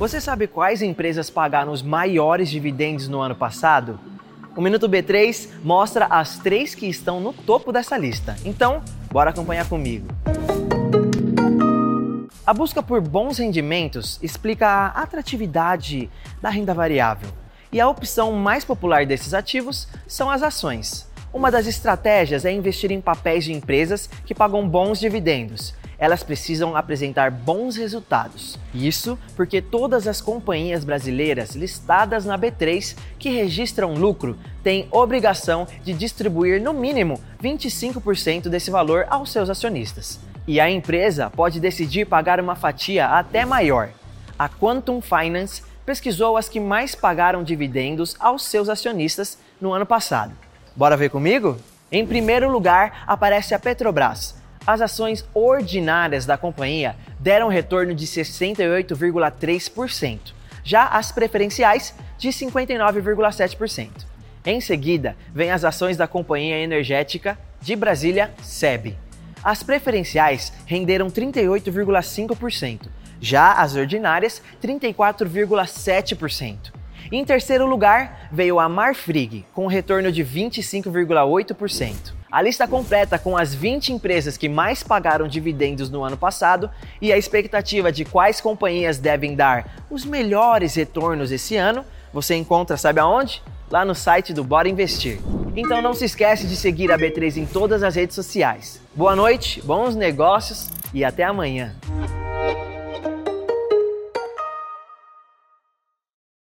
Você sabe quais empresas pagaram os maiores dividendos no ano passado? O Minuto B3 mostra as três que estão no topo dessa lista. Então, bora acompanhar comigo. A busca por bons rendimentos explica a atratividade da renda variável. E a opção mais popular desses ativos são as ações. Uma das estratégias é investir em papéis de empresas que pagam bons dividendos. Elas precisam apresentar bons resultados. Isso porque todas as companhias brasileiras listadas na B3 que registram lucro têm obrigação de distribuir no mínimo 25% desse valor aos seus acionistas. E a empresa pode decidir pagar uma fatia até maior. A Quantum Finance pesquisou as que mais pagaram dividendos aos seus acionistas no ano passado. Bora ver comigo? Em primeiro lugar aparece a Petrobras. As ações ordinárias da companhia deram retorno de 68,3%, já as preferenciais de 59,7%. Em seguida, vem as ações da Companhia Energética de Brasília, SEB. As preferenciais renderam 38,5%, já as ordinárias 34,7%. Em terceiro lugar, veio a Marfrig, com retorno de 25,8%. A lista completa com as 20 empresas que mais pagaram dividendos no ano passado e a expectativa de quais companhias devem dar os melhores retornos esse ano, você encontra, sabe aonde? Lá no site do Bora Investir. Então não se esquece de seguir a B3 em todas as redes sociais. Boa noite, bons negócios e até amanhã.